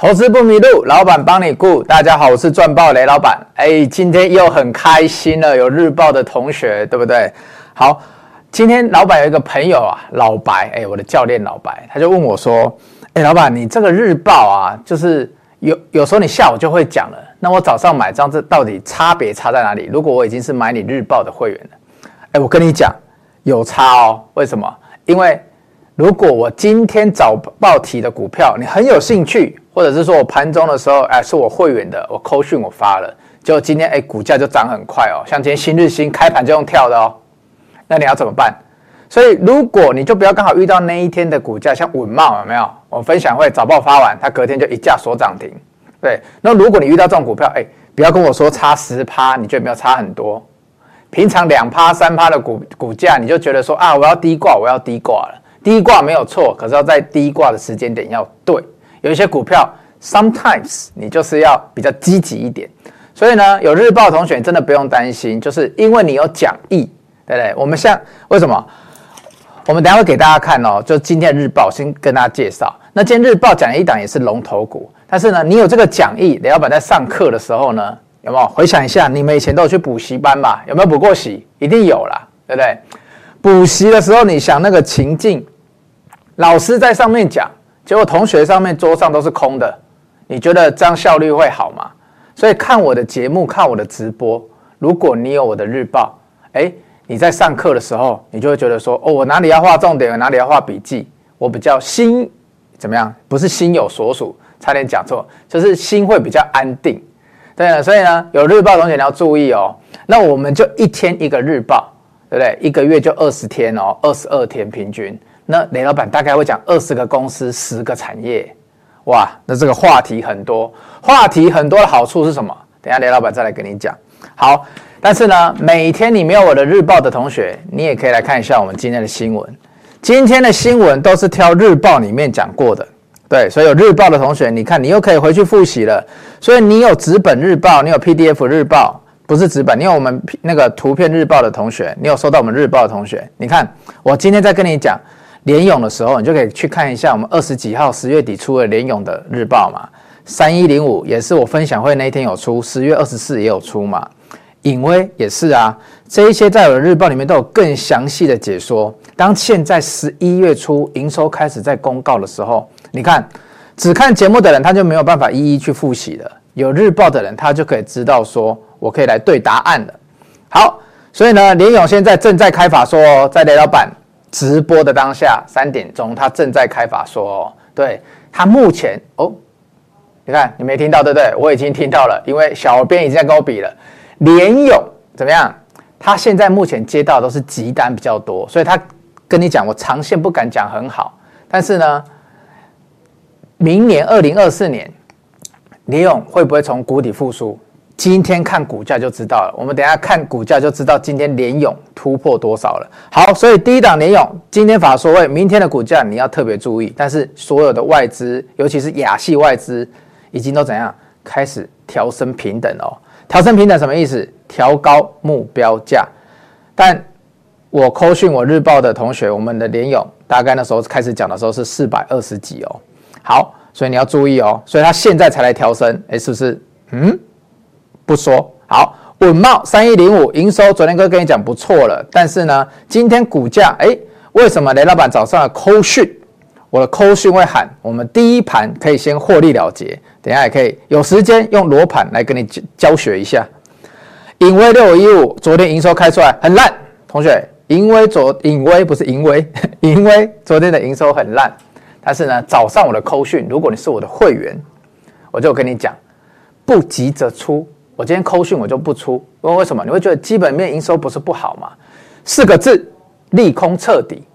投资不迷路，老板帮你顾。大家好，我是赚爆雷老板。哎，今天又很开心了，有日报的同学，对不对？好，今天老板有一个朋友啊，老白，哎，我的教练老白，他就问我说：“哎，老板，你这个日报啊，就是有有时候你下午就会讲了，那我早上买张，这到底差别差在哪里？如果我已经是买你日报的会员了，哎，我跟你讲，有差哦。为什么？因为如果我今天早报提的股票，你很有兴趣。”或者是说我盘中的时候，哎，是我会员的，我扣讯我发了，就今天哎股价就涨很快哦，像今天新日兴开盘就用跳的哦，那你要怎么办？所以如果你就不要刚好遇到那一天的股价，像稳懋有没有？我分享会早报发完，它隔天就一价锁涨停，对。那如果你遇到这种股票，哎，不要跟我说差十趴，你觉得没有差很多？平常两趴三趴的股股价，你就觉得说啊，我要低挂，我要低挂了，低挂没有错，可是要在低挂的时间点要对。有一些股票，sometimes 你就是要比较积极一点，所以呢，有日报同学真的不用担心，就是因为你有讲义，对不对？我们像为什么？我们等下会给大家看哦，就今天的日报先跟大家介绍。那今天日报讲一档也是龙头股，但是呢，你有这个讲义，雷老板在上课的时候呢，有没有回想一下？你们以前都有去补习班吧？有没有补过习？一定有啦，对不对？补习的时候，你想那个情境，老师在上面讲。结果同学上面桌上都是空的，你觉得这样效率会好吗？所以看我的节目，看我的直播，如果你有我的日报，诶，你在上课的时候，你就会觉得说，哦，我哪里要画重点，哪里要画笔记，我比较心怎么样？不是心有所属，差点讲错，就是心会比较安定。对了，所以呢，有日报同学你要注意哦。那我们就一天一个日报，对不对？一个月就二十天哦，二十二天平均。那雷老板大概会讲二十个公司，十个产业，哇，那这个话题很多，话题很多的好处是什么？等下雷老板再来跟你讲。好，但是呢，每天你没有我的日报的同学，你也可以来看一下我们今天的新闻。今天的新闻都是挑日报里面讲过的，对，所以有日报的同学，你看你又可以回去复习了。所以你有纸本日报，你有 PDF 日报，不是纸本，你有我们那个图片日报的同学，你有收到我们日报的同学，你看我今天在跟你讲。联咏的时候，你就可以去看一下我们二十几号十月底出的联咏的日报嘛。三一零五也是我分享会那一天有出，十月二十四也有出嘛。颖崴也是啊，这一些在我的日报里面都有更详细的解说。当现在十一月初营收开始在公告的时候，你看只看节目的人他就没有办法一一去复习了，有日报的人他就可以知道说我可以来对答案了。好，所以呢，联咏现在正在开法说，在雷老板。直播的当下三点钟，他正在开法说哦，对他目前哦，你看你没听到对不对？我已经听到了，因为小编已经在跟我比了。连勇怎么样？他现在目前接到都是急单比较多，所以他跟你讲，我长线不敢讲很好，但是呢，明年二零二四年，连勇会不会从谷底复苏？今天看股价就知道了，我们等下看股价就知道今天联勇突破多少了。好，所以第一档联勇今天法说会，明天的股价你要特别注意。但是所有的外资，尤其是亚系外资，已经都怎样开始调升平等哦？调升平等什么意思？调高目标价。但我扣讯我日报的同学，我们的联勇大概那时候开始讲的时候是四百二十几哦。好，所以你要注意哦。所以他现在才来调升，诶，是不是？嗯。不说好，稳懋三一零五营收，昨天哥跟你讲不错了，但是呢，今天股价哎，为什么雷老板早上的扣讯，我的扣讯会喊我们第一盘可以先获利了结，等下也可以有时间用罗盘来跟你教学一下。颖崴六五一五，昨天营收开出来很烂，同学，颖崴昨颖崴不是颖崴，颖崴昨天的营收很烂，但是呢，早上我的扣讯，如果你是我的会员，我就跟你讲，不急着出。我今天扣讯我就不出，问为什么？你会觉得基本面营收不是不好吗？四个字，利空彻底。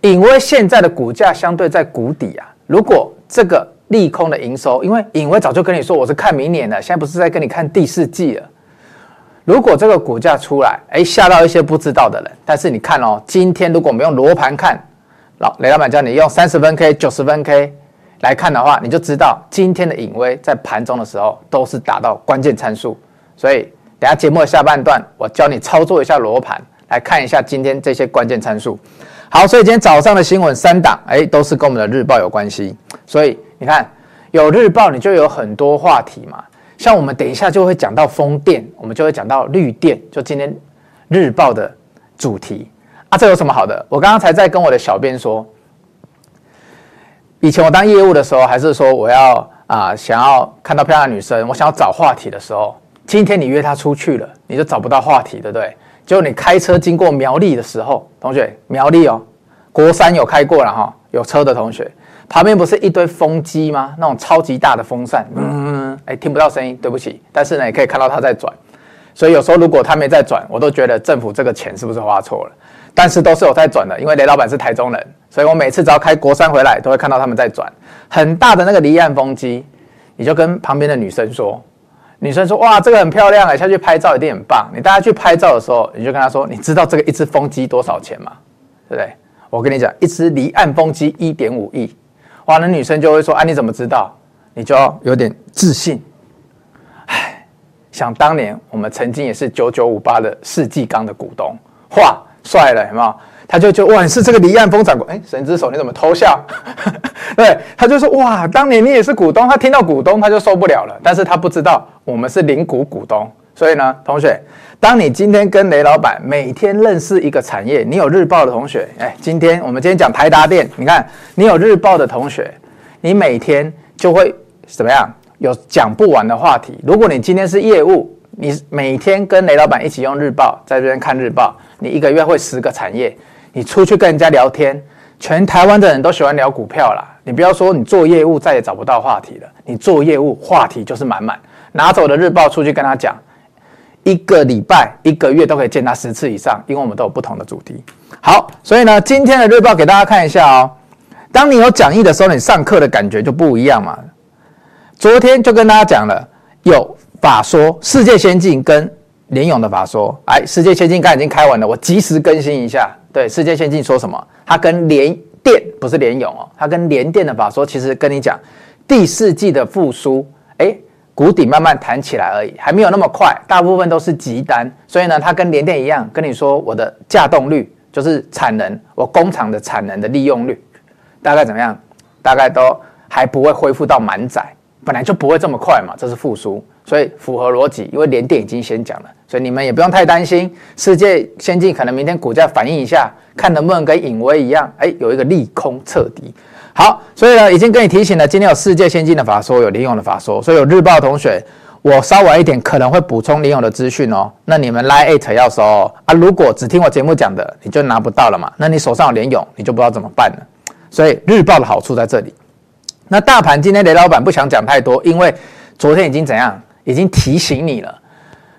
颖崴现在的股价相对在谷底啊。如果这个利空的营收，因为颖崴早就跟你说我是看明年的，现在不是在跟你看第四季了。如果这个股价出来，哎，吓到一些不知道的人。但是你看哦，今天如果我们用罗盘看，老雷老板叫你用三十分 K、九十分 K。来看的话，你就知道今天的颖崴在盘中的时候都是达到关键参数，所以等下节目的下半段，我教你操作一下罗盘，来看一下今天这些关键参数。好，所以今天早上的新闻三档，哎，都是跟我们的日报有关系。所以你看，有日报，你就有很多话题嘛。像我们等一下就会讲到风电，我们就会讲到绿电，就今天日报的主题啊。这有什么好的？我刚刚才在跟我的小编说，以前我当业务的时候，还是说我要啊想要看到漂亮的女生，我想要找话题的时候，今天你约她出去了，你就找不到话题，对不对？就你开车经过苗栗的时候，同学，苗栗哦，国三有开过了哈，有车的同学，旁边不是一堆风机吗？那种超级大的风扇，嗯，哎，听不到声音，对不起。但是呢，也可以看到它在转，所以有时候如果它没在转，我都觉得政府这个钱是不是花错了？但是都是有在转的，因为雷老板是台中人，所以我每次只要开国三回来，都会看到他们在转很大的那个离岸风机，你就跟旁边的女生说。女生说：“哇，这个很漂亮哎，下去拍照一定很棒。你大家去拍照的时候，你就跟她说：‘你知道这个一只风机多少钱吗？’对不对？我跟你讲，一只离岸风机一点五亿。哇，那女生就会说：‘啊，你怎么知道？’你就要有点自信。唉，想当年我们曾经也是九九五八的世纪钢的股东，哇，帅了，有没有？”他就就哇，你是这个离岸风展股，哎，神之手你怎么偷笑？对，他就说哇，当年你也是股东。他听到股东他就受不了了，但是他不知道我们是零股股东。所以呢，同学，当你今天跟雷老板每天认识一个产业，你有日报的同学，哎，今天我们今天讲台达电，你看你有日报的同学，你每天就会怎么样？有讲不完的话题。如果你今天是业务，你每天跟雷老板一起用日报，在这边看日报，你一个月会十个产业。你出去跟人家聊天，全台湾的人都喜欢聊股票啦。你不要说你做业务再也找不到话题了，你做业务话题就是满满。拿走的日报出去跟他讲，一个礼拜、一个月都可以见他十次以上，因为我们都有不同的主题。好，所以呢，今天的日报给大家看一下哦。当你有讲义的时候，你上课的感觉就不一样嘛。昨天就跟大家讲了，有法说世界先进跟联勇的法说，哎，世界先进刚已经开完了，我及时更新一下。对，世界先进说什么？他跟联电不是联勇哦，他跟联电的法说，其实跟你讲第四季的复苏，哎，谷底慢慢弹起来而已，还没有那么快，大部分都是急单。所以呢，它跟联电一样，跟你说我的稼动率就是产能，我工厂的产能的利用率大概怎么样？大概都还不会恢复到满载，本来就不会这么快嘛，这是复苏。所以符合逻辑，因为联电已经先讲了，所以你们也不用太担心。世界先进可能明天股价反应一下，看能不能跟影威一样，哎，有一个利空彻底。好，所以呢，已经跟你提醒了，今天有世界先进的法说，有联咏的法说，所以有日报同学，我稍晚一点可能会补充联咏的资讯哦。那你们 Line@ 要收哦啊，如果只听我节目讲的，你就拿不到了嘛。那你手上有联咏，你就不知道怎么办了。所以日报的好处在这里。那大盘今天雷老板不想讲太多，因为昨天已经怎样？已经提醒你了，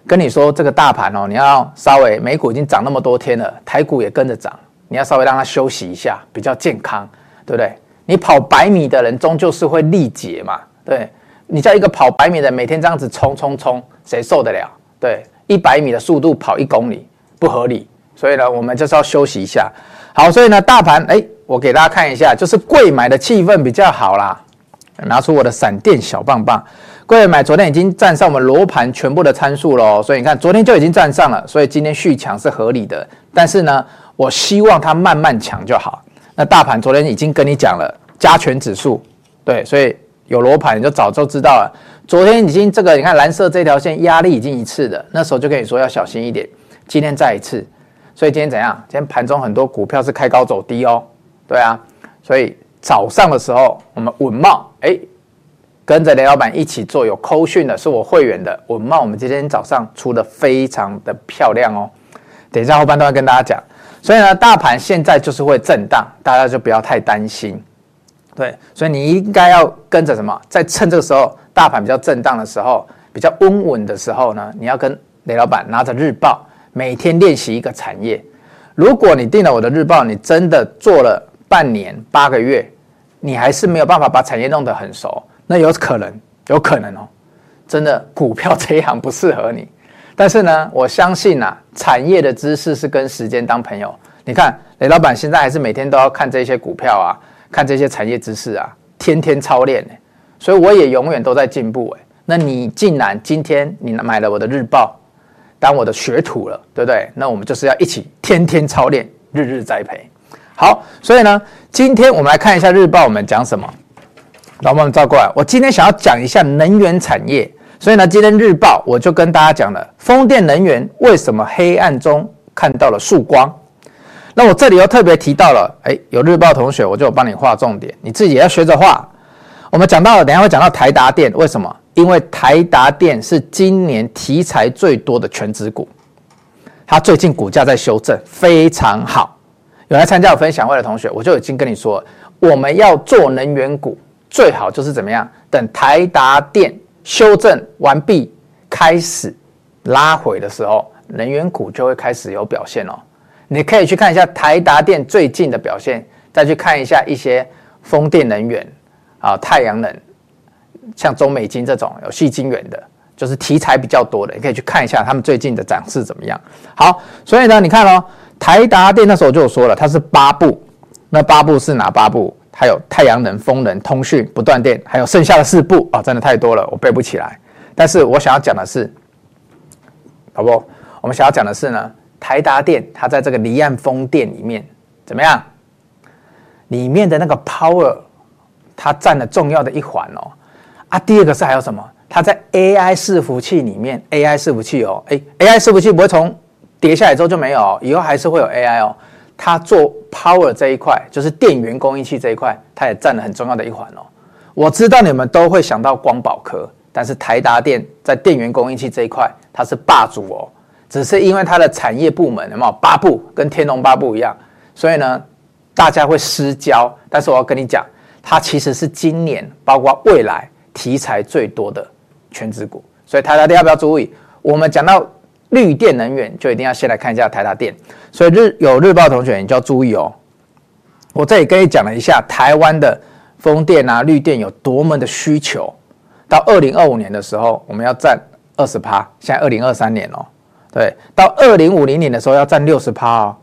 跟你说这个大盘哦，你要稍微美股已经涨那么多天了，台股也跟着涨，你要稍微让它休息一下，比较健康，对不对？你跑百米的人终究是会力竭嘛，对，你叫一个跑百米的每天这样子冲冲冲，谁受得了？对，一百米的速度跑一公里不合理，所以呢，我们就是要休息一下。好，所以呢，大盘哎，我给大家看一下，就是贵买的气氛比较好啦，拿出我的闪电小棒棒。贵买昨天已经站上我们罗盘全部的参数了，所以你看昨天就已经站上了，所以今天续强是合理的。但是呢，我希望它慢慢强就好。那大盘昨天已经跟你讲了加权指数，对，所以有罗盘你就早就知道了。昨天已经这个你看蓝色这条线压力已经一次的，那时候就跟你说要小心一点。今天再一次，所以今天怎样？今天盘中很多股票是开高走低哦，对啊，所以早上的时候我们稳懋哎。跟着雷老板一起做有扣讯的是我会员的稳懋，我们今天早上出的非常的漂亮哦。等一下后半段跟大家讲，所以呢，大盘现在就是会震荡，大家就不要太担心。对，所以你应该要跟着什么，在趁这个时候大盘比较震荡的时候，比较温稳的时候呢，你要跟雷老板拿着日报，每天练习一个产业。如果你订了我的日报，你真的做了半年八个月，你还是没有办法把产业弄得很熟。那有可能，有可能哦，真的股票这一行不适合你。但是呢，我相信呐、啊，产业的知识是跟时间当朋友。你看，雷老板现在还是每天都要看这些股票啊，看这些产业知识啊，天天操练。所以我也永远都在进步哎。那你竟然今天你买了我的日报，当我的学徒了，对不对？那我们就是要一起天天操练，日日栽培。好，所以呢，今天我们来看一下日报，我们讲什么？老板们照过来，我今天想要讲一下能源产业，所以呢，今天日报我就跟大家讲了风电能源为什么黑暗中看到了曙光。那我这里又特别提到了，哎，有日报同学，我就帮你画重点，你自己也要学着画。我们讲到了，等下会讲到台达电，为什么？因为台达电是今年题材最多的权值股，它最近股价在修正，非常好。有来参加我分享会的同学，我就已经跟你说，我们要做能源股，最好就是怎么样？等台达电修正完毕，开始拉回的时候，能源股就会开始有表现哦。你可以去看一下台达电最近的表现，再去看一下一些风电能源啊、太阳能，像中美金这种有矽晶圆的，就是题材比较多的，你可以去看一下他们最近的涨势怎么样。好，所以呢，你看哦，台达电那时候就说了，它是八部，那八部是哪八部？还有太阳能、风能、通讯、不断电，还有剩下的四部啊、哦，真的太多了，我背不起来。但是我想要讲的是，好不？我们想要讲的是呢。台达电，它在这个离岸风电里面怎么样？里面的那个 power，它占了重要的一环哦。啊，第二个是还有什么？它在 AI 伺服器里面，AI 伺服器哦，哎，AI 伺服器不会从跌下来之后就没有，以后还是会有 AI 哦。它做 power 这一块，就是电源供应器这一块，它也占了很重要的一环哦。我知道你们都会想到光宝科，但是台达电在电源供应器这一块，它是霸主哦。只是因为它的产业部门有没有八部跟天龙八部一样，所以呢，大家会失焦。但是我要跟你讲，它其实是今年包括未来题材最多的权值股。所以台达电要不要注意？我们讲到绿电能源，就一定要先来看一下台达电。所以日有日报同学，你就要注意哦。我这里跟你讲了一下台湾的风电啊、绿电有多么的需求。到二零二五年的时候，我们要占二十趴。现在二零二三年哦。对，到二零五零年的时候要占六十趴哦，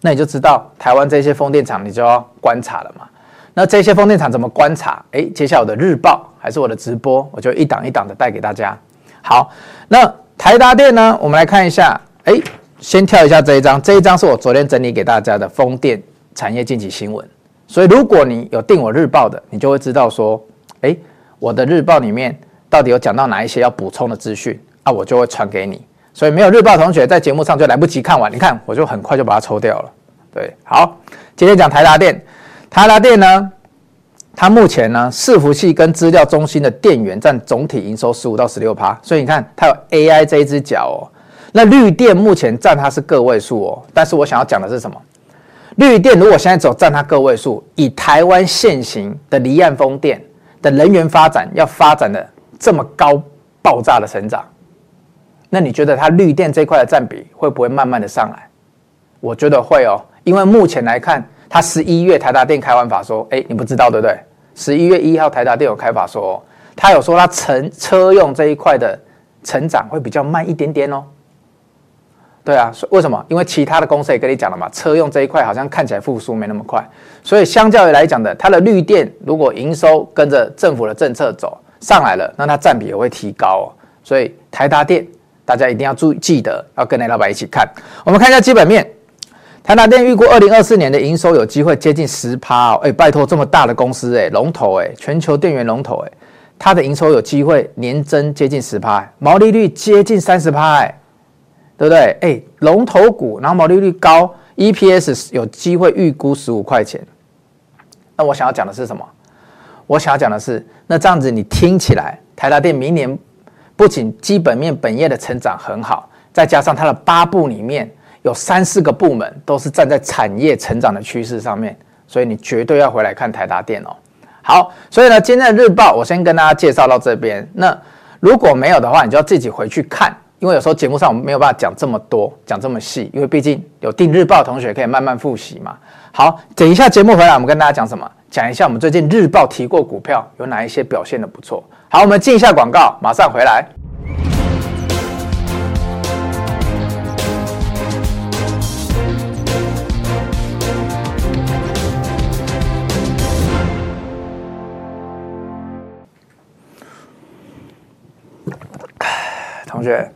那你就知道台湾这些风电场，你就要观察了嘛。那这些风电场怎么观察？哎，接下来我的日报还是我的直播，我就一档一档的带给大家。好，那台达电呢？我们来看一下，哎，先跳一下这一张，这一张是我昨天整理给大家的风电产业近期新闻。所以如果你有订我日报的，你就会知道说，哎，我的日报里面到底有讲到哪一些要补充的资讯啊，我就会传给你。所以没有日报同学在节目上就来不及看完，你看我就很快就把它抽掉了。对，好，今天讲台达电，台达电呢，它目前呢伺服器跟资料中心的电源占总体营收十五到十六趴，所以你看它有 AI 这一只脚哦。那绿电目前占它是个位数哦，但是我想要讲的是什么？绿电如果现在只有占它个位数，以台湾现行的离岸风电的能源发展，要发展的这么高爆炸的成长。那你觉得它绿电这块的占比会不会慢慢的上来？我觉得会哦，因为目前来看，它十一月台达电开完法说，哎，你不知道对不对？十一月一号台达电有开法说，他有说他成车用这一块的成长会比较慢一点点哦。对啊，为什么？因为其他的公司也跟你讲了嘛，车用这一块好像看起来复苏没那么快，所以相较于来讲的，它的绿电如果营收跟着政府的政策走上来了，那它占比也会提高哦。所以台达电。大家一定要注意，记得要跟雷老板一起看。我们看一下基本面，台达电预估二零二四年的营收有机会接近十趴哦。哎，拜托，这么大的公司，哎，龙头，哎，全球电源龙头，哎，它的营收有机会年增接近十趴，毛利率接近三十趴，哎，对不对？哎，龙头股，然后毛利率高，EPS 有机会预估十五块钱。那我想要讲的是什么？我想要讲的是，那这样子你听起来，台达电明年。不仅基本面本业的成长很好，再加上它的八部里面有三四个部门都是站在产业成长的趋势上面，所以你绝对要回来看台达电哦。好，所以呢，今天的日报我先跟大家介绍到这边。那如果没有的话，你就要自己回去看，因为有时候节目上我们没有办法讲这么多，讲这么细，因为毕竟有订日报的同学可以慢慢复习嘛。好，等一下节目回来，我们跟大家讲什么？讲一下我们最近日报提过股票有哪一些表现的不错。好，我们进一下广告，马上回来。同学，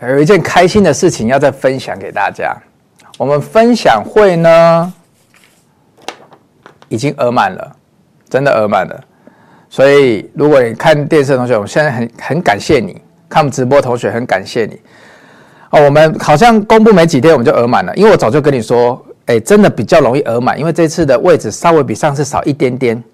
有一件开心的事情要再分享给大家。我们分享会呢，已经额满了，真的额满了。所以如果你看电视的同学，我们现在很很感谢你，看我们直播同学很感谢你。哦，我们好像公布没几天我们就额满了，因为我早就跟你说，哎，真的比较容易额满，因为这次的位置稍微比上次少一点点。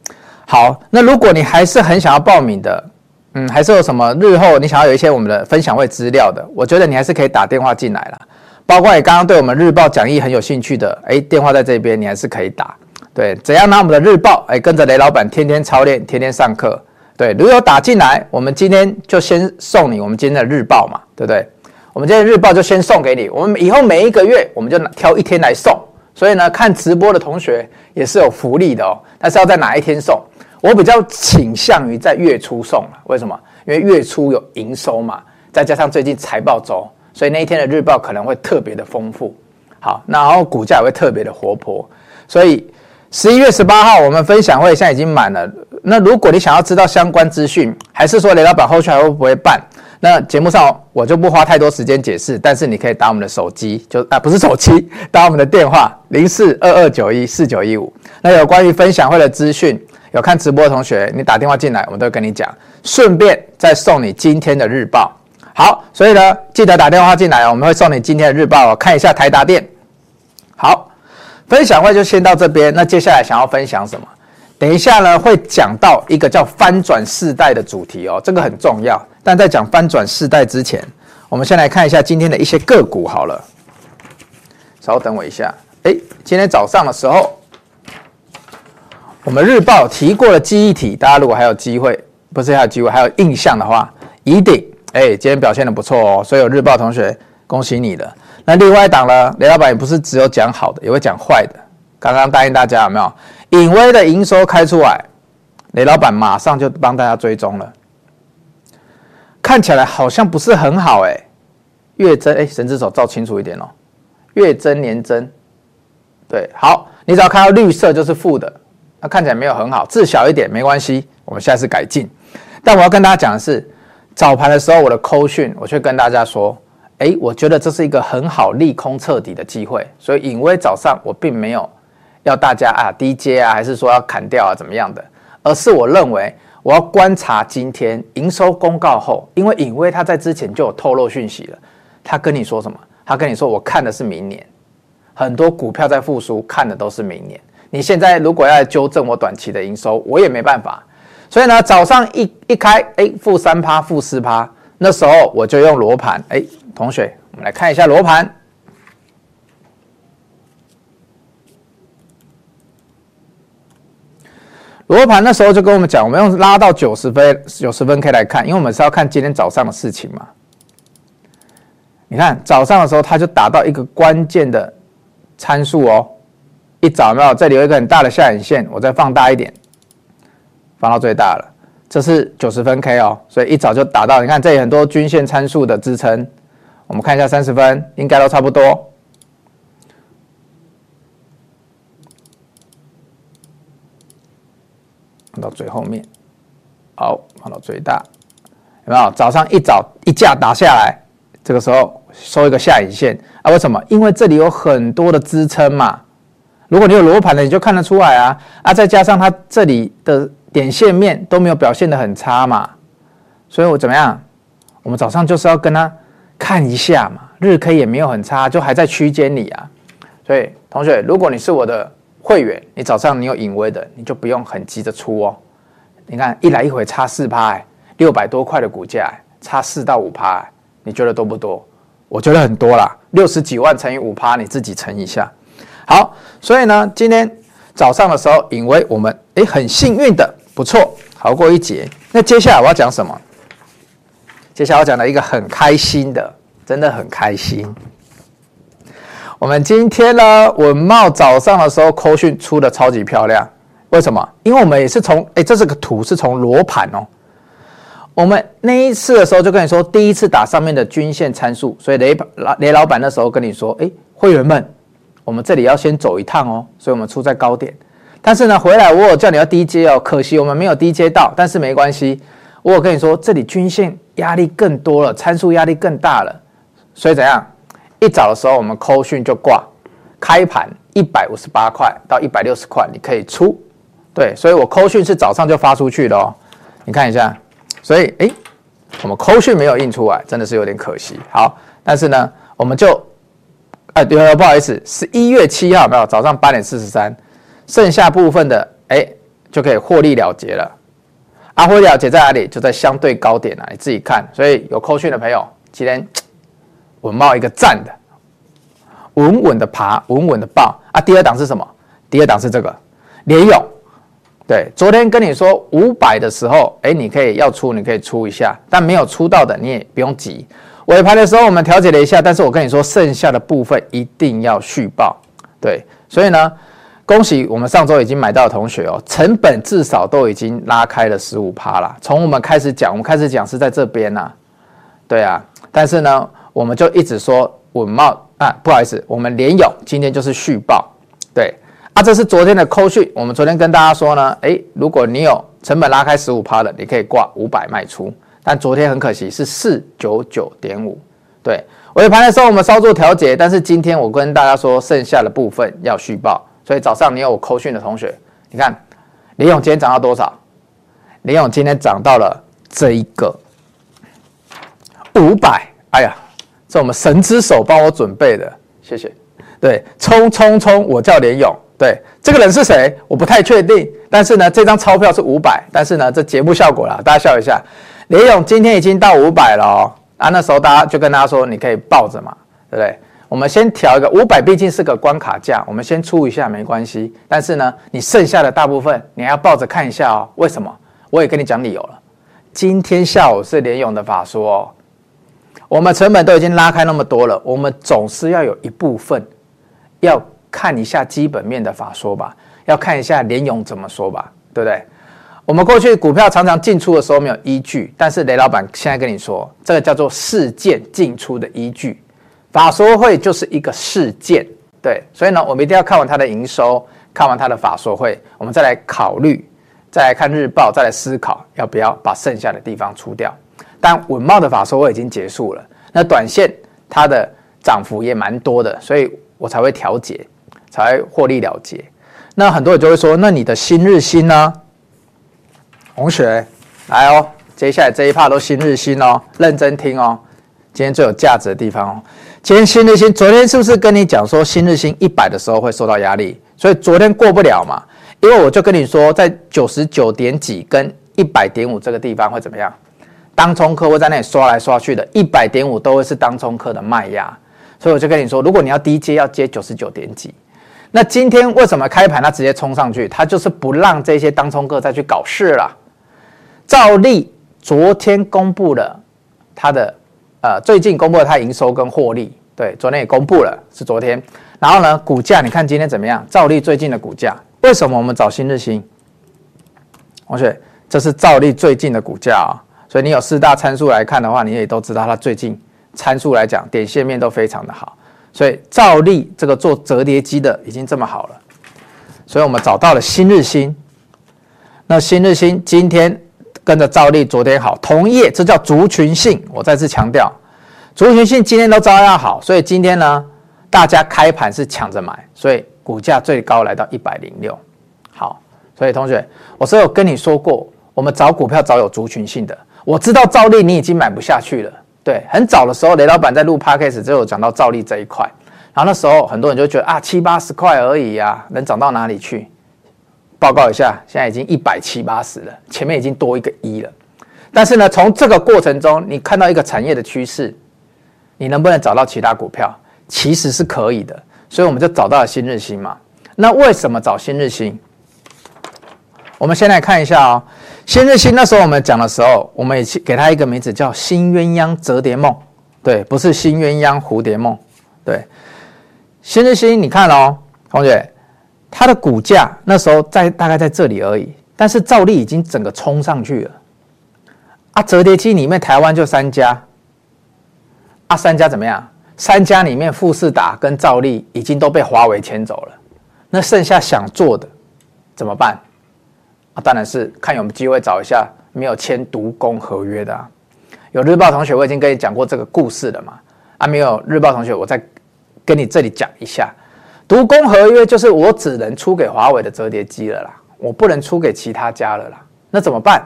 好，那如果你还是很想要报名的，嗯，还是有什么日后你想要有一些我们的分享会资料的，我觉得你还是可以打电话进来了。包括你刚刚对我们日报讲义很有兴趣的，哎，电话在这边，你还是可以打。对，怎样拿我们的日报？哎，跟着雷老板天天操练，天天上课。对，如果有打进来，我们今天就先送你我们今天的日报嘛，对不对？我们今天的日报就先送给你，我们以后每一个月我们就挑一天来送。所以呢，看直播的同学也是有福利的哦，但是要在哪一天送？我比较倾向于在月初送，为什么？因为月初有营收嘛，再加上最近财报周，所以那一天的日报可能会特别的丰富。好，然后股价也会特别的活泼。所以十一月十八号我们分享会现在已经满了。那如果你想要知道相关资讯，还是说雷老板后续还会不会办？那节目上我就不花太多时间解释，但是你可以打我们的手机，就啊不是手机，打我们的电话零四二二九一四九一五。那有关于分享会的资讯。有看直播的同学，你打电话进来，我都会跟你讲，顺便再送你今天的日报。好，所以呢，记得打电话进来，我们会送你今天的日报哦。看一下台达电。好，分享会就先到这边。那接下来想要分享什么？等一下呢，会讲到一个叫翻转世代的主题哦，这个很重要。但在讲翻转世代之前，我们先来看一下今天的一些个股好了。稍等我一下，哎，今天早上的时候。我们日报提过了记忆体，大家如果还有机会，不是还有机会，还有印象的话，一定哎，今天表现的不错哦，所以有日报同学恭喜你了。那另外一档呢，雷老板也不是只有讲好的，也会讲坏的。刚刚答应大家有没有？隐微的营收开出来，雷老板马上就帮大家追踪了，看起来好像不是很好哎，月增哎，神之手照清楚一点哦，月增年增，对，好，你只要看到绿色就是负的。那看起来没有很好，字小一点没关系，我们下次改进。但我要跟大家讲的是，早盘的时候我的扣讯，我却跟大家说，哎，我觉得这是一个很好利空彻底的机会，所以颖崴早上我并没有要大家啊低接啊，还是说要砍掉啊怎么样的，而是我认为我要观察今天营收公告后，因为颖崴他在之前就有透露讯息了，他跟你说什么？他跟你说我看的是明年，很多股票在复苏，看的都是明年。你现在如果要纠正我短期的营收，我也没办法。所以呢，早上一一开，哎，负三趴，负四趴，那时候我就用罗盘。哎，同学，我们来看一下罗盘。罗盘那时候就跟我们讲，我们用拉到九十分，九十分 K 来看，因为我们是要看今天早上的事情嘛。你看早上的时候，它就打到一个关键的参数哦。一早没有，这里有一个很大的下影线，我再放大一点，放到最大了。这是九十分 K 哦，所以一早就打到。你看这里很多均线参数的支撑，我们看一下三十分，应该都差不多。放到最后面，好，放到最大，有没有？早上一早一架打下来，这个时候收一个下影线啊？为什么？因为这里有很多的支撑嘛。如果你有罗盘的，你就看得出来啊啊！再加上它这里的点线面都没有表现得很差嘛，所以我怎么样？我们早上就是要跟他看一下嘛，日 K 也没有很差，就还在区间里啊。所以同学，如果你是我的会员，你早上你有隐微的，你就不用很急着出哦。你看一来一回差四趴，六百多块的股价，差四到五趴，你觉得多不多？我觉得很多啦，六十几万乘以五趴，你自己乘一下。好，所以呢，今天早上的时候，颖崴我们诶很幸运的，不错，逃过一劫。那接下来我要讲什么？接下来我讲了一个很开心的，真的很开心。我们今天呢，文茂早上的时候，扣讯出的超级漂亮。为什么？因为我们也是从诶，这是个图，是从罗盘哦。我们那一次的时候就跟你说，第一次打上面的均线参数，所以雷老雷老板那时候跟你说，诶，会员们。我们这里要先走一趟哦，所以我们出在高点。但是呢，回来我有叫你要低接哦，可惜我们没有低接到，但是没关系。我有跟你说，这里均线压力更多了，参数压力更大了，所以怎样？一早的时候我们扣讯就挂，开盘一百五十八块到一百六十块，你可以出。对，所以我扣讯是早上就发出去的哦。你看一下，所以哎，我们扣讯没有印出来，真的是有点可惜。好，但是呢，我们就，哎，对，不好意思，十一月七号没有早上八点四十三，剩下部分的哎就可以获利了结了。啊，获利了结在哪里？就在相对高点啊，你自己看。所以有扣讯的朋友，今天我冒一个赞的，稳稳的爬，稳稳的爆啊。第二档是什么？第二档是这个联咏。对，昨天跟你说五百的时候，哎，你可以要出，你可以出一下，但没有出到的你也不用急。尾盘的时候我们调节了一下，但是我跟你说剩下的部分一定要续报。对，所以呢，恭喜我们上周已经买到的同学哦，成本至少都已经拉开了十五趴了。从我们开始讲，我们开始讲是在这边呐、啊，对啊，但是呢，我们就一直说稳懋啊，不好意思，我们联咏今天就是续报，对。啊，这是昨天的扣讯。我们昨天跟大家说呢，诶，如果你有成本拉开十五趴的，你可以挂五百卖出。但昨天很可惜是四九九点五，对。尾盘的时候我们稍作调节，但是今天我跟大家说剩下的部分要续报。所以早上你有我扣讯的同学，你看林勇今天涨到多少？林勇今天涨到了这一个五百。哎呀，这我们神之手帮我准备的，谢谢。对，冲冲冲，我叫林勇。对，这个人是谁？我不太确定。但是呢，这张钞票是五百。但是呢，这节目效果啦，大家笑一下。联咏今天已经到五百了哦。啊，那时候大家就跟大家说，你可以抱着嘛，对不对？我们先调一个五百，毕竟是个关卡价，我们先出一下没关系。但是呢，你剩下的大部分你要抱着看一下哦。为什么？我也跟你讲理由了。今天下午是联勇的法说哦。我们成本都已经拉开那么多了，我们总是要有一部分要。看一下基本面的法说吧，要看一下联勇怎么说吧，对不对？我们过去股票常常进出的时候没有依据，但是雷老板现在跟你说，这个叫做事件进出的依据。法说会就是一个事件，对，所以呢，我们一定要看完它的营收，看完它的法说会，我们再来考虑，再来看日报，再来思考要不要把剩下的地方出掉。但稳懋的法说会已经结束了，那短线它的涨幅也蛮多的，所以我才会调节。才会获利了结，那很多人就会说，那你的新日新呢？同学，来哦，接下来这一趴都新日新哦，认真听哦，今天最有价值的地方哦。今天新日新，昨天是不是跟你讲说新日新一百的时候会受到压力？所以昨天过不了嘛，因为我就跟你说，在九十九点几跟一百点五这个地方会怎么样？当冲客会在那里刷来刷去的，一百点五都会是当冲客的卖压，所以我就跟你说，如果你要低接，要接九十九点几。那今天为什么开盘它直接冲上去？它就是不让这些当冲客再去搞事了。兆利昨天公布了它的呃，最近公布了它营收跟获利，对，昨天也公布了，是昨天。然后呢，股价你看今天怎么样？兆利最近的股价，为什么我们找新日新？同学，这是兆利最近的股价啊，所以你有四大参数来看的话，你也都知道它最近参数来讲，点线面都非常的好。所以兆利这个做折叠机的已经这么好了，所以我们找到了新日新。那新日新今天跟着兆利昨天好，同业这叫族群性。我再次强调，族群性今天都照样好。所以今天呢，大家开盘是抢着买，所以股价最高来到一百零六。好，所以同学，我是有跟你说过，我们找股票找有族群性的。我知道兆利你已经买不下去了。对，很早的时候，雷老板在录 podcast 就有讲到兆利这一块，然后那时候很多人就觉得啊，七八十块而已呀，能涨到哪里去？报告一下，现在已经一百七八十了，前面已经多一个一了。但是呢，从这个过程中，你看到一个产业的趋势，你能不能找到其他股票？其实是可以的，所以我们就找到了新日新嘛。那为什么找新日新？我们先来看一下哦。新日新那时候我们讲的时候，我们也给它一个名字叫“新鸳鸯折叠梦”，对，不是新鸳鸯蝴蝶梦，对。新日新，你看哦，同学，它的股价那时候在大概在这里而已，但是兆利已经整个冲上去了。啊，折叠机里面台湾就三家，啊，三家怎么样？三家里面富士达跟兆利已经都被华为牵走了，那剩下想做的怎么办？啊，当然是看有没有机会找一下没有签独工合约的啊。有日报同学，我已经跟你讲过这个故事了嘛。啊，没有日报同学，我再跟你这里讲一下，独攻合约就是我只能出给华为的折叠机了啦，我不能出给其他家了啦。那怎么办？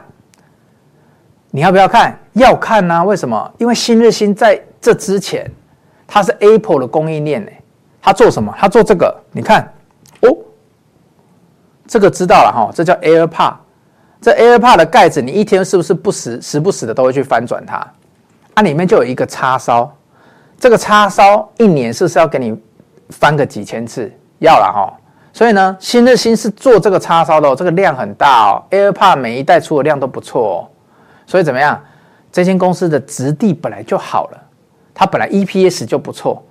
你要不要看？要看啊！为什么？因为新日新在这之前，它是 Apple 的供应链呢。它做什么？它做这个。你看，哦，这个知道了哈，这叫 AirPod。这 AirPod 的盖子，你一天是不是不时时不时的都会去翻转它？它、啊、里面就有一个叉烧，这个叉烧一年是不是要给你翻个几千次？要了哈。所以呢，新日新是做这个叉烧的、哦，这个量很大哦。AirPod 每一代出的量都不错哦。所以怎么样？这间公司的质地本来就好了，它本来 EPS 就不错，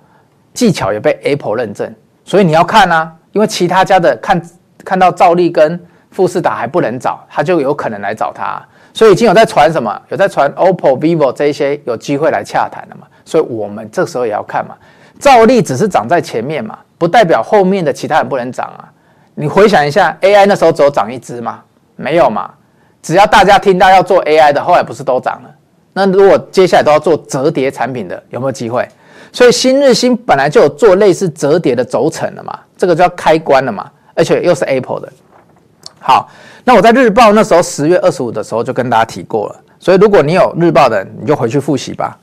技巧也被 Apple 认证。所以你要看啊，因为其他家的看看到兆利跟富士达还不能找，他就有可能来找他。所以已经有在传什么？有在传 OPPO、VIVO 这一些有机会来洽谈了嘛？所以我们这时候也要看嘛。照例只是涨在前面嘛。不代表后面的其他人不能涨啊！你回想一下，AI 那时候只有涨一只吗？没有嘛。只要大家听到要做 AI 的，后来不是都涨了？那如果接下来都要做折叠产品的，有没有机会？所以新日新本来就有做类似折叠的轴承了嘛，这个就要开关了嘛，而且又是 Apple 的。好，那我在日报那时候十月二十五的时候就跟大家提过了，所以如果你有日报的，你就回去复习吧。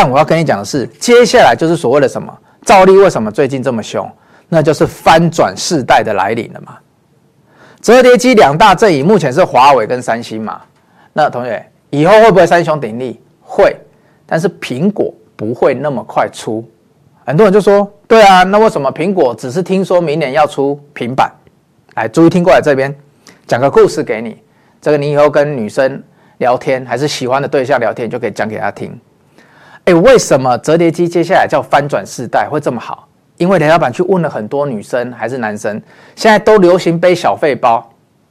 但我要跟你讲的是，接下来就是所谓的什么？兆利为什么最近这么凶？那就是翻转世代的来临了嘛。折叠机两大阵营目前是华为跟三星嘛。那同学以后会不会三雄鼎立？会，但是苹果不会那么快出。很多人就说：对啊，那为什么苹果只是听说明年要出平板？来，注意听过来这边讲个故事给你。这个你以后跟女生聊天，还是喜欢的对象聊天，就可以讲给她听。哎，为什么折叠机接下来叫翻转世代会这么好？因为雷老板去问了很多女生还是男生，现在都流行背小废包，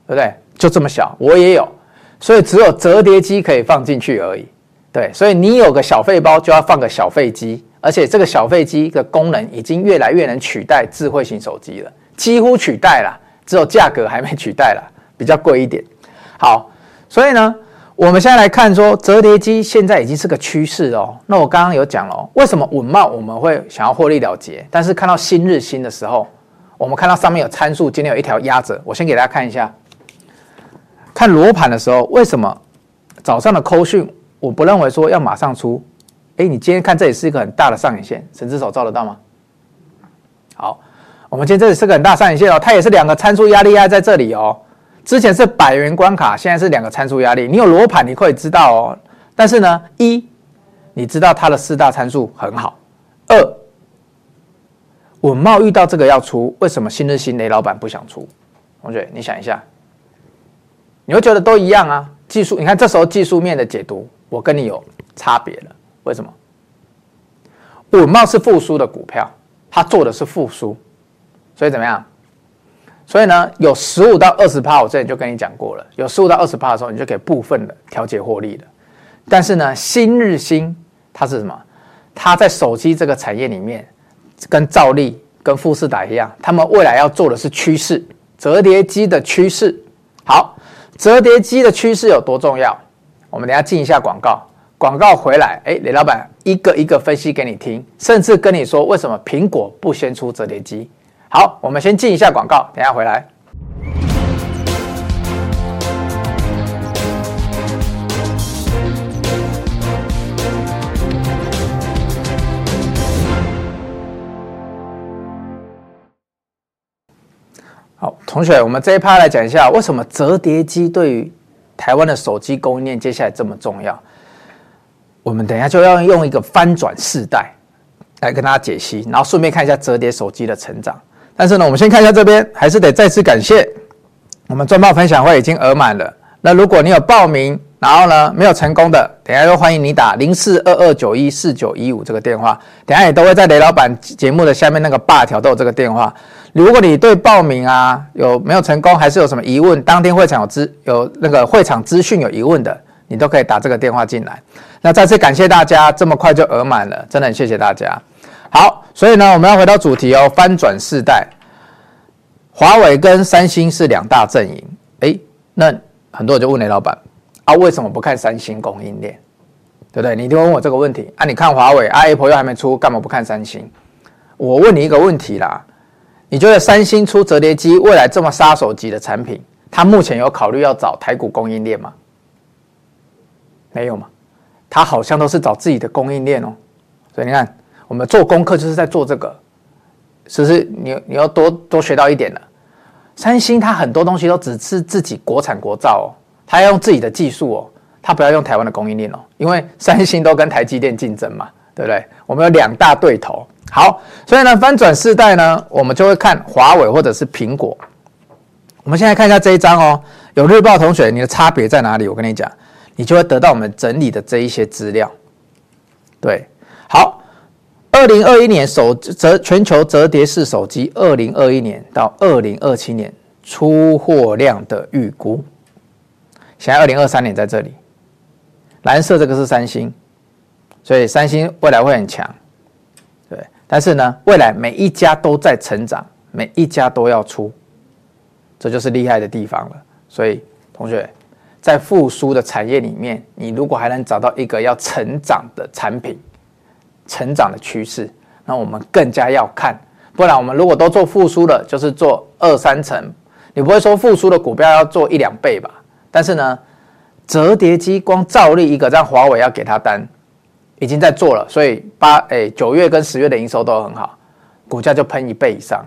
对不对？就这么小，我也有，所以只有折叠机可以放进去而已。对，所以你有个小废包就要放个小废机，而且这个小废机的功能已经越来越能取代智慧型手机了，几乎取代了，只有价格还没取代了，比较贵一点。好，所以呢。我们现在来看说，折叠机现在已经是个趋势哦。那我刚刚有讲了，为什么稳懋我们会想要获利了结？但是看到新日新的时候，我们看到上面有参数，今天有一条压着。我先给大家看一下，看罗盘的时候，为什么早上的扣讯我不认为说要马上出？哎，你今天看这里是一个很大的上影线，神之手照得到吗？好，我们今天这里是个很大上影线哦，它也是两个参数压力压在这里哦。之前是百元关卡，现在是两个参数压力。你有罗盘，你可以知道哦。但是呢，一，你知道它的四大参数很好。二，稳茂遇到这个要出，为什么新日新雷老板不想出？同学，你想一下，你会觉得都一样啊？技术，你看这时候技术面的解读，我跟你有差别了。为什么？稳茂是复苏的股票，它做的是复苏，所以怎么样？所以呢，有十五到二十趴，我之前就跟你讲过了。有十五到二十趴的时候，你就可以部分的调节获利了。但是呢，新日新它是什么？它在手机这个产业里面，跟兆利、跟富士达一样，他们未来要做的是趋势，折叠机的趋势。好，折叠机的趋势有多重要？我们等下进一下广告，广告回来，哎，雷老板一个一个分析给你听，甚至跟你说为什么苹果不先出折叠机。好，我们先进一下广告，等下回来。好，同学，我们这一趴来讲一下，为什么折叠机对于台湾的手机供应链接下来这么重要？我们等一下就要用一个翻转世代来跟大家解析，然后顺便看一下折叠手机的成长。但是呢，我们先看一下这边，还是得再次感谢我们赚爆分享会已经额满了。那如果你有报名，然后呢没有成功的，等下都欢迎你打零四二二九一四九一五这个电话，等下也都会在雷老板节目的下面那个霸条都有这个电话。如果你对报名啊有没有成功，还是有什么疑问，当天会场有资有那个会场资讯有疑问的，你都可以打这个电话进来。那再次感谢大家这么快就额满了，真的很谢谢大家。好，所以呢，我们要回到主题哦，翻转世代，华为跟三星是两大阵营。诶，那很多人就问雷老板啊，为什么不看三星供应链？对不对？你就问我这个问题啊，你看华为啊，Apple 又还没出，干嘛不看三星？我问你一个问题啦，你觉得三星出折叠机，未来这么杀手级的产品，它目前有考虑要找台股供应链吗？没有嘛？它好像都是找自己的供应链哦。所以你看，我们做功课就是在做这个，是不是？你你要多多学到一点了。三星它很多东西都只是自己国产国造哦，它要用自己的技术哦，它不要用台湾的供应链哦，因为三星都跟台积电竞争嘛，对不对？我们有两大对头。好，所以呢，翻转世代呢，我们就会看华为或者是苹果。我们现在看一下这一张哦，有日报同学，你的差别在哪里？我跟你讲，你就会得到我们整理的这一些资料。对，好，二零二一年手折全球折叠式手机，二零二一年到二零二七年出货量的预估。现在二零二三年在这里，蓝色这个是三星，所以三星未来会很强。对，但是呢，未来每一家都在成长，每一家都要出。这就是厉害的地方了。所以，同学，在复苏的产业里面，你如果还能找到一个要成长的产品、成长的趋势，那我们更加要看。不然，我们如果都做复苏了，就是做二三成，你不会说复苏的股票要做一两倍吧？但是呢，折叠机光照例一个，让华为要给他单，已经在做了，所以八哎九月跟十月的营收都很好，股价就喷一倍以上。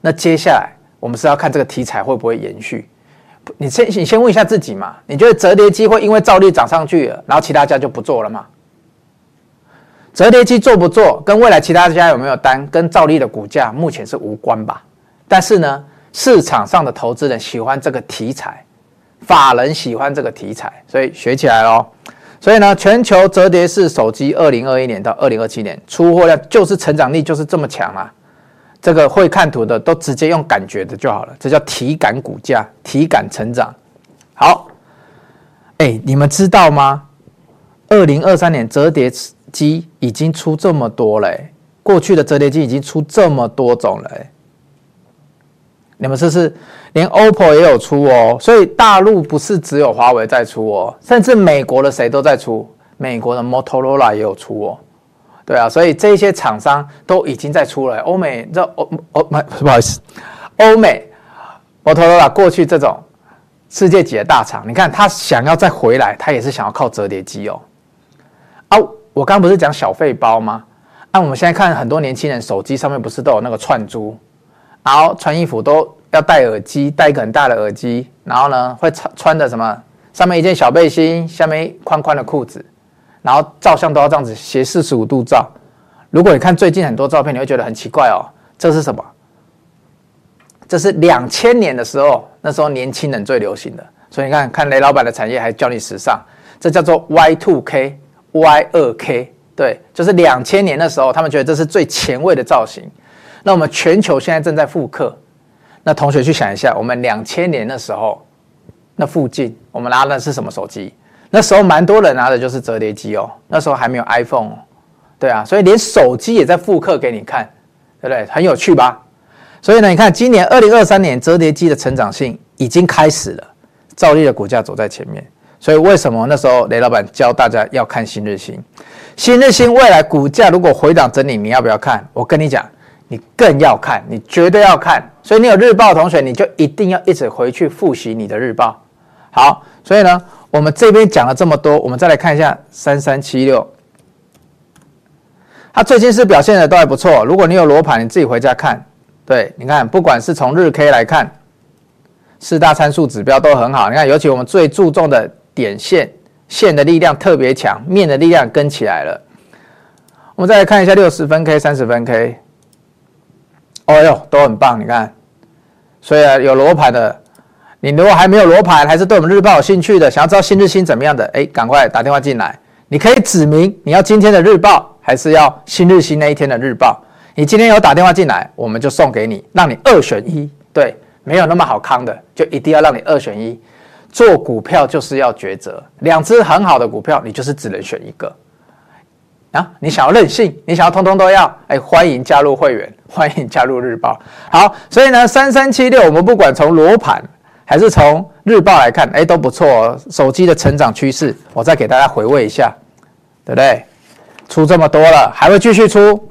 那接下来。我们是要看这个题材会不会延续。你先，你先问一下自己嘛，你觉得折叠机会因为兆利涨上去了，然后其他家就不做了吗？折叠机做不做，跟未来其他家有没有单，跟兆利的股价目前是无关吧？但是呢，市场上的投资人喜欢这个题材，法人喜欢这个题材，所以学起来喽。所以呢，全球折叠式手机，二零二一年到二零二七年出货量就是成长力就是这么强啊。这个会看图的都直接用感觉的就好了，这叫体感股价、体感成长。好，哎，你们知道吗？二零二三年折叠机已经出这么多了，过去的折叠机已经出这么多种了，你们是不是连 OPPO 也有出哦？所以大陆不是只有华为在出哦，甚至美国的谁都在出，美国的 Motorola 也有出哦。对啊，所以这些厂商都已经在出了。欧美这欧欧不不好意思，欧美摩托罗拉过去这种世界级的大厂，你看他想要再回来，他也是想要靠折叠机哦。啊，我刚不是讲小费包吗？那我们现在看很多年轻人手机上面不是都有那个串珠，然后穿衣服都要戴耳机，戴一个很大的耳机，然后呢会穿穿的什么？上面一件小背心，下面宽宽的裤子。然后照相都要这样子斜四十五度照。如果你看最近很多照片，你会觉得很奇怪哦。这是什么？这是两千年的时候，那时候年轻人最流行的。所以你看看雷老板的产业还教你时尚，这叫做 Y two K Y 二 K。对，就是两千年的时候，他们觉得这是最前卫的造型。那我们全球现在正在复刻。那同学去想一下，我们两千年的时候，那附近我们拿的是什么手机？那时候蛮多人拿的就是折叠机哦，那时候还没有 iPhone，对啊，所以连手机也在复刻给你看，对不对？很有趣吧？所以呢，你看今年二零二三年折叠机的成长性已经开始了，兆利的股价走在前面，所以为什么那时候雷老板教大家要看新日兴？新日兴未来股价如果回档整理，你要不要看？我跟你讲，你更要看，你绝对要看。所以你有日报的同学，你就一定要一直回去复习你的日报。好，所以呢。我们这边讲了这么多，我们再来看一下三三七六，它最近是表现的都还不错。如果你有罗盘，你自己回家看。对，你看，不管是从日 K 来看，四大参数指标都很好。你看，尤其我们最注重的点线线的力量特别强，面的力量跟起来了。我们再来看一下六十分 K、三十分 K，哦哟，都很棒。你看，所以啊，有罗盘的。你如果还没有罗盘，还是对我们日报有兴趣的，想要知道新日新怎么样的，哎，赶快打电话进来。你可以指明你要今天的日报，还是要新日新那一天的日报。你今天有打电话进来，我们就送给你，让你二选一。对，没有那么好康的，就一定要让你二选一。做股票就是要抉择，两只很好的股票，你就是只能选一个。啊，你想要任性，你想要通通都要，哎，欢迎加入会员，欢迎加入日报。好，所以呢，三三七六，我们不管从罗盘。还是从日报来看，哎，都不错。手机的成长趋势，我再给大家回味一下，对不对？出这么多了，还会继续出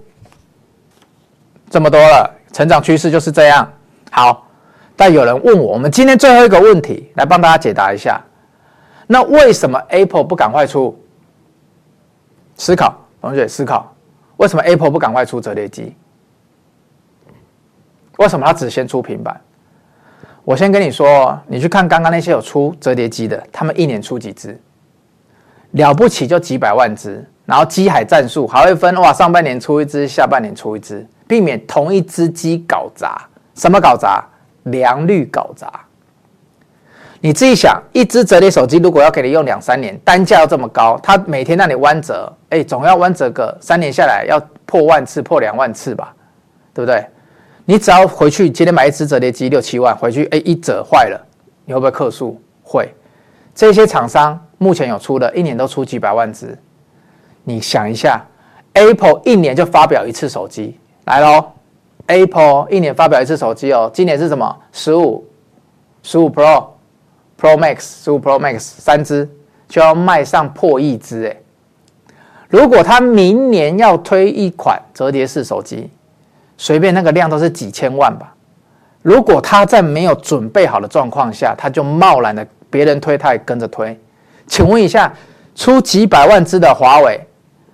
这么多了，成长趋势就是这样。好，但有人问我，我们今天最后一个问题来帮大家解答一下。那为什么 Apple 不赶快出？思考，同学思考，为什么 Apple 不赶快出折叠机？为什么它只先出平板？我先跟你说，你去看刚刚那些有出折叠机的，他们一年出几只？了不起就几百万只，然后机海战术还会分哇，上半年出一只，下半年出一只，避免同一只机搞砸。什么搞砸？良率搞砸。你自己想，一只折叠手机如果要给你用两三年，单价要这么高，它每天让你弯折，哎，总要弯折个三年下来要破万次、破两万次吧，对不对？你只要回去今天买一只折叠机六七万，回去哎一折坏了，你会不会客诉？会。这些厂商目前有出的，一年都出几百万只。你想一下，Apple 一年就发表一次手机，来喽，Apple 一年发表一次手机哦。今年是什么？十五、十五 Pro、Pro Max、十五 Pro Max 三只就要卖上破亿只哎。如果他明年要推一款折叠式手机，随便那个量都是几千万吧。如果他在没有准备好的状况下，他就贸然的别人推，他也跟着推。请问一下，出几百万只的华为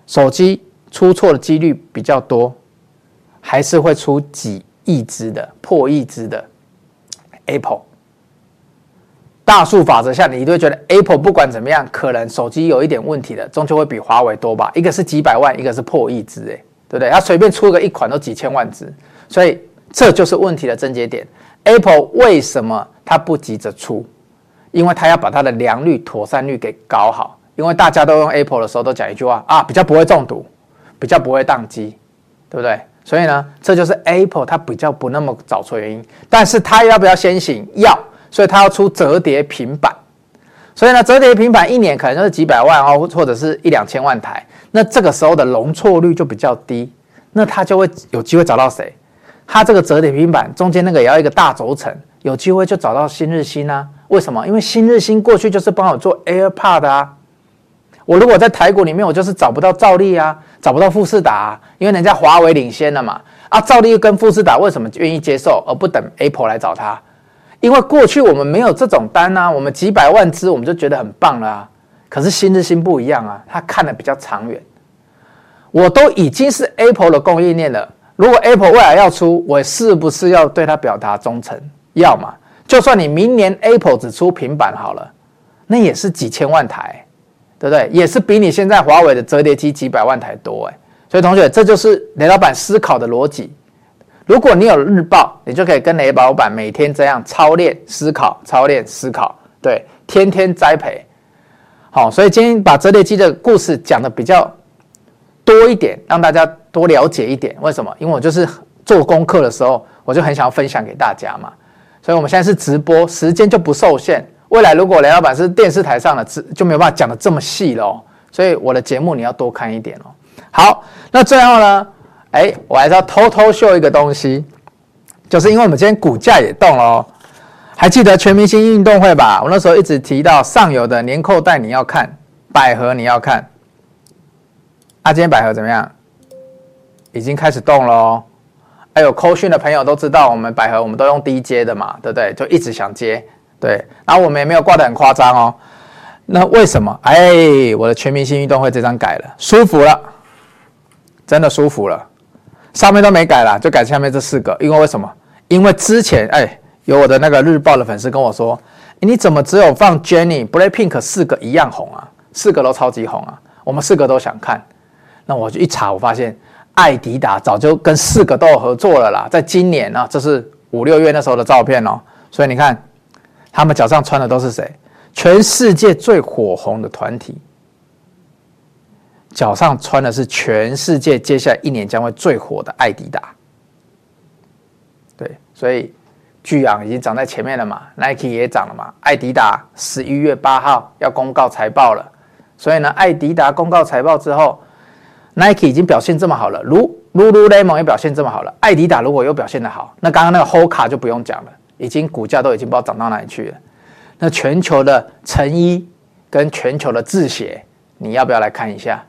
手机出错的几率比较多，还是会出几亿只的破亿只的 Apple？大数法则下，你都会觉得 Apple 不管怎么样，可能手机有一点问题的，终究会比华为多吧？一个是几百万，一个是破亿只，哎。对不对？他随便出个一款都几千万只，所以这就是问题的症结点。Apple 为什么它不急着出？因为它要把它的良率、妥善率给搞好。因为大家都用 Apple 的时候都讲一句话啊，比较不会中毒，比较不会宕机，对不对？所以呢，这就是 Apple 它比较不那么早出原因。但是它要不要先行？要，所以它要出折叠平板。所以呢，折叠平板一年可能就是几百万哦，或者是一两千万台。那这个时候的容错率就比较低，那它就会有机会找到谁？它这个折叠平板中间那个也要一个大轴承，有机会就找到新日新啊？为什么？因为新日新过去就是帮我做 AirPod 啊。我如果在台股里面，我就是找不到兆利啊，找不到富士达啊，因为人家华为领先了嘛。啊，兆利跟富士达为什么愿意接受而不等 Apple 来找他？因为过去我们没有这种单啊，我们几百万只我们就觉得很棒了啊。可是新日新不一样啊，他看得比较长远。我都已经是 Apple 的供应链了，如果 Apple 未来要出，我是不是要对他表达忠诚？要嘛，就算你明年 Apple 只出平板好了，那也是几千万台，对不对？也是比你现在华为的折叠机几百万台多哎。所以同学，这就是雷老板思考的逻辑。如果你有日报，你就可以跟雷老板每天这样操练思考，操练思考，对，天天栽培。好，所以今天把折叠机的故事讲得比较多一点，让大家多了解一点。为什么？因为我就是做功课的时候，我就很想要分享给大家嘛。所以我们现在是直播，时间就不受限。未来如果雷老板是电视台上的，就没有办法讲得这么细喽。所以我的节目你要多看一点哦。好，那最后呢，哎，我还是要偷偷秀一个东西，就是因为我们今天股价也动了哦。还记得全明星运动会吧？我那时候一直提到上游的年扣带你要看，百合你要看。啊，今天百合怎么样？已经开始动了哦。还有扣讯的朋友都知道，我们百合我们都用低接的嘛，对不对？就一直想接，对。然后我们也没有挂得很夸张哦。那为什么？哎，我的全明星运动会这张改了，舒服了，真的舒服了。上面都没改了，就改下面这四个。因为为什么？因为之前哎。有我的那个日报的粉丝跟我说：“你怎么只有放 Jennie、Blackpink 四个一样红啊？四个都超级红啊！我们四个都想看。”那我就一查，我发现爱迪达早就跟四个都有合作了啦。在今年呢，这是五六月那时候的照片哦。所以你看，他们脚上穿的都是谁？全世界最火红的团体，脚上穿的是全世界接下来一年将会最火的爱迪达。对，所以。巨阳已经涨在前面了嘛，Nike 也涨了嘛，爱迪达十一月八号要公告财报了，所以呢，爱迪达公告财报之后，Nike 已经表现这么好了，如 Lululemon 也表现这么好了，爱迪达如果又表现的好，那刚刚那个 Hoka 就不用讲了，已经股价都已经不知道涨到哪里去了。那全球的成衣跟全球的制鞋，你要不要来看一下？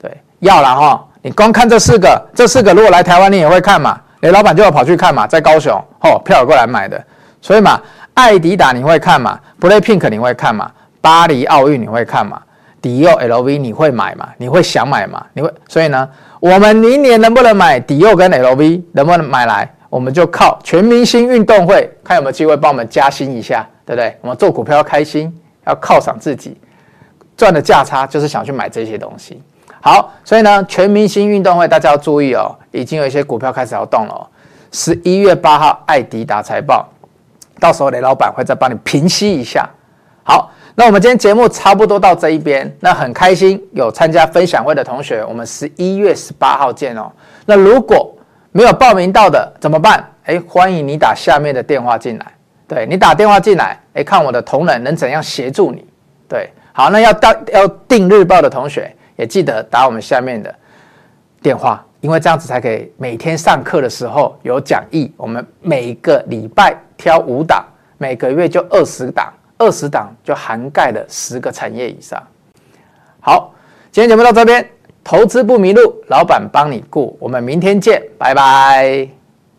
对，要了哈，你光看这四个，这四个如果来台湾，你也会看嘛？哎，老板就要跑去看嘛，在高雄，哦，票有过来买的，所以嘛，爱迪达你会看嘛，Blackpink 你会看嘛巴黎奥运你会看嘛？迪奥 LV 你会买嘛？你会想买嘛？你会？所以呢，我们明年能不能买迪奥跟 LV，能不能买来？我们就靠全明星运动会，看有没有机会帮我们加薪一下，对不对？我们做股票要开心，要犒赏自己，赚的价差就是想去买这些东西。好，所以呢，全明星运动会大家要注意哦，已经有一些股票开始要动了哦。十一月八号，爱迪达财报，到时候雷老板会再帮你平息一下。好，那我们今天节目差不多到这一边，那很开心有参加分享会的同学，我们十一月十八号见哦。那如果没有报名到的怎么办？哎，欢迎你打下面的电话进来。对，你打电话进来，哎，看我的同仁能怎样协助你。对，好，那要到要订日报的同学也记得打我们下面的电话，因为这样子才可以每天上课的时候有讲义。我们每个礼拜挑五档，每个月就二十档，二十档就涵盖了十个产业以上。好，今天节目到这边。投资不迷路，老板帮你顾。我们明天见，拜拜。